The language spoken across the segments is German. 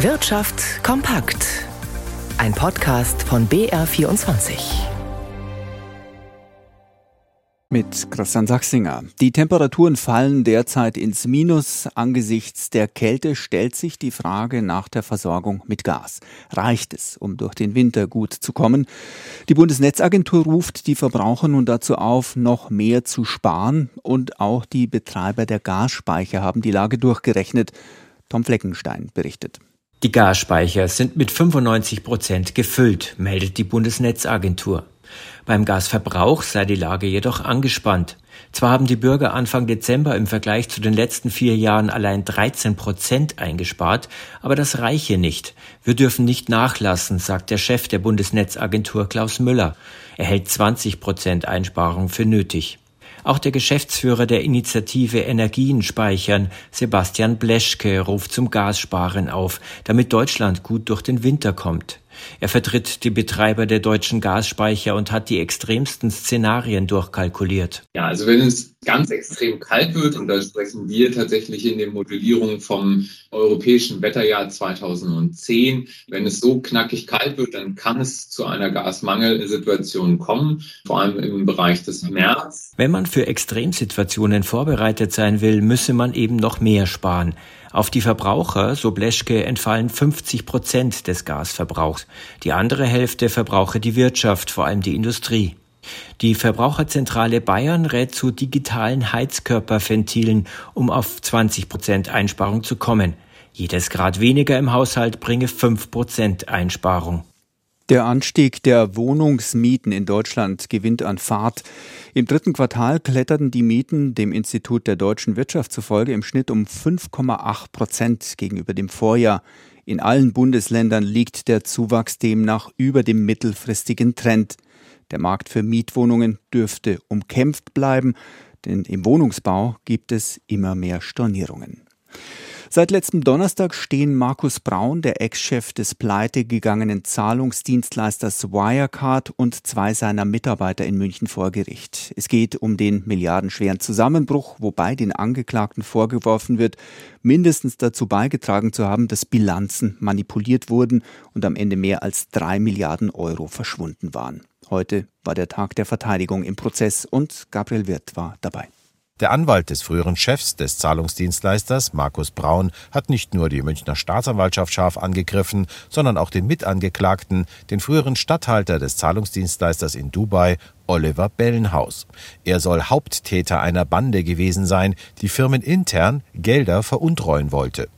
Wirtschaft kompakt. Ein Podcast von BR24. Mit Christian Sachsinger. Die Temperaturen fallen derzeit ins Minus. Angesichts der Kälte stellt sich die Frage nach der Versorgung mit Gas. Reicht es, um durch den Winter gut zu kommen? Die Bundesnetzagentur ruft die Verbraucher nun dazu auf, noch mehr zu sparen. Und auch die Betreiber der Gasspeicher haben die Lage durchgerechnet. Tom Fleckenstein berichtet. Die Gasspeicher sind mit 95 Prozent gefüllt, meldet die Bundesnetzagentur. Beim Gasverbrauch sei die Lage jedoch angespannt. Zwar haben die Bürger Anfang Dezember im Vergleich zu den letzten vier Jahren allein 13 Prozent eingespart, aber das reiche nicht. Wir dürfen nicht nachlassen, sagt der Chef der Bundesnetzagentur Klaus Müller. Er hält 20 Prozent Einsparung für nötig. Auch der Geschäftsführer der Initiative Energien speichern, Sebastian Bleschke, ruft zum Gassparen auf, damit Deutschland gut durch den Winter kommt. Er vertritt die Betreiber der deutschen Gasspeicher und hat die extremsten Szenarien durchkalkuliert. Ja, also wenn es ganz extrem kalt wird, und da sprechen wir tatsächlich in den Modellierungen vom europäischen Wetterjahr 2010, wenn es so knackig kalt wird, dann kann es zu einer Gasmangelsituation kommen, vor allem im Bereich des März. Wenn man für Extremsituationen vorbereitet sein will, müsse man eben noch mehr sparen. Auf die Verbraucher, so Bleschke, entfallen 50 Prozent des Gasverbrauchs. Die andere Hälfte verbrauche die Wirtschaft, vor allem die Industrie. Die Verbraucherzentrale Bayern rät zu digitalen Heizkörperventilen, um auf 20 Prozent Einsparung zu kommen. Jedes Grad weniger im Haushalt bringe 5 Prozent Einsparung. Der Anstieg der Wohnungsmieten in Deutschland gewinnt an Fahrt. Im dritten Quartal kletterten die Mieten dem Institut der deutschen Wirtschaft zufolge im Schnitt um 5,8 Prozent gegenüber dem Vorjahr. In allen Bundesländern liegt der Zuwachs demnach über dem mittelfristigen Trend. Der Markt für Mietwohnungen dürfte umkämpft bleiben, denn im Wohnungsbau gibt es immer mehr Stornierungen. Seit letztem Donnerstag stehen Markus Braun, der Ex-Chef des pleitegegangenen Zahlungsdienstleisters Wirecard und zwei seiner Mitarbeiter in München vor Gericht. Es geht um den milliardenschweren Zusammenbruch, wobei den Angeklagten vorgeworfen wird, mindestens dazu beigetragen zu haben, dass Bilanzen manipuliert wurden und am Ende mehr als drei Milliarden Euro verschwunden waren. Heute war der Tag der Verteidigung im Prozess und Gabriel Wirth war dabei. Der Anwalt des früheren Chefs des Zahlungsdienstleisters, Markus Braun, hat nicht nur die Münchner Staatsanwaltschaft scharf angegriffen, sondern auch den Mitangeklagten, den früheren Statthalter des Zahlungsdienstleisters in Dubai, Oliver Bellenhaus. Er soll Haupttäter einer Bande gewesen sein, die firmenintern Gelder veruntreuen wollte.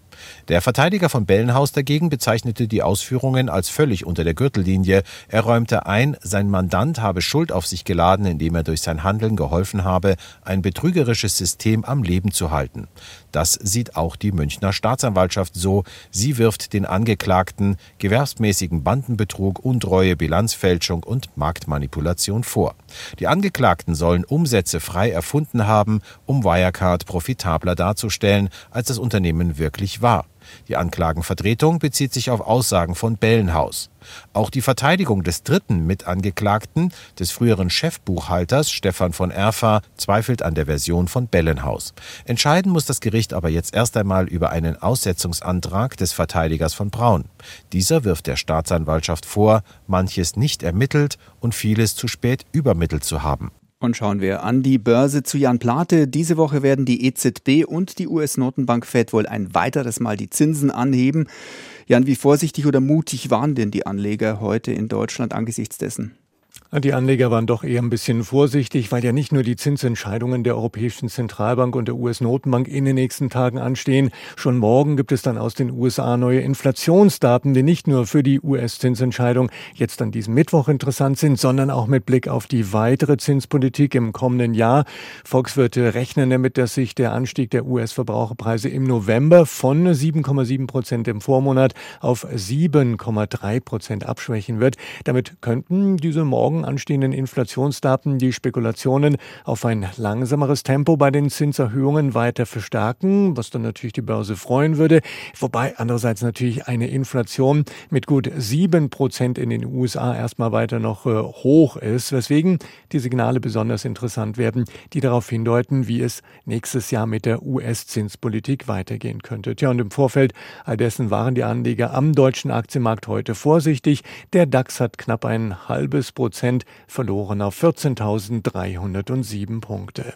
Der Verteidiger von Bellenhaus dagegen bezeichnete die Ausführungen als völlig unter der Gürtellinie. Er räumte ein, sein Mandant habe Schuld auf sich geladen, indem er durch sein Handeln geholfen habe, ein betrügerisches System am Leben zu halten. Das sieht auch die Münchner Staatsanwaltschaft so. Sie wirft den Angeklagten gewerbsmäßigen Bandenbetrug, Untreue, Bilanzfälschung und Marktmanipulation vor. Die Angeklagten sollen Umsätze frei erfunden haben, um Wirecard profitabler darzustellen, als das Unternehmen wirklich war. Die Anklagenvertretung bezieht sich auf Aussagen von Bellenhaus. Auch die Verteidigung des dritten Mitangeklagten, des früheren Chefbuchhalters Stefan von Erfa, zweifelt an der Version von Bellenhaus. Entscheiden muss das Gericht aber jetzt erst einmal über einen Aussetzungsantrag des Verteidigers von Braun. Dieser wirft der Staatsanwaltschaft vor, manches nicht ermittelt und vieles zu spät übermittelt zu haben. Und schauen wir an die Börse zu Jan Plate. Diese Woche werden die EZB und die US-Notenbank Fed wohl ein weiteres Mal die Zinsen anheben. Jan, wie vorsichtig oder mutig waren denn die Anleger heute in Deutschland angesichts dessen? Die Anleger waren doch eher ein bisschen vorsichtig, weil ja nicht nur die Zinsentscheidungen der Europäischen Zentralbank und der US-Notenbank in den nächsten Tagen anstehen. Schon morgen gibt es dann aus den USA neue Inflationsdaten, die nicht nur für die US-Zinsentscheidung jetzt an diesem Mittwoch interessant sind, sondern auch mit Blick auf die weitere Zinspolitik im kommenden Jahr. Volkswirte rechnen damit, dass sich der Anstieg der US-Verbraucherpreise im November von 7,7 Prozent im Vormonat auf 7,3 Prozent abschwächen wird. Damit könnten diese morgen morgen anstehenden Inflationsdaten die Spekulationen auf ein langsameres Tempo bei den Zinserhöhungen weiter verstärken, was dann natürlich die Börse freuen würde. Wobei andererseits natürlich eine Inflation mit gut sieben Prozent in den USA erstmal weiter noch äh, hoch ist, weswegen die Signale besonders interessant werden, die darauf hindeuten, wie es nächstes Jahr mit der US-Zinspolitik weitergehen könnte. Tja, und im Vorfeld all dessen waren die Anleger am deutschen Aktienmarkt heute vorsichtig. Der DAX hat knapp ein halbes Prozent verloren auf 14.307 Punkte.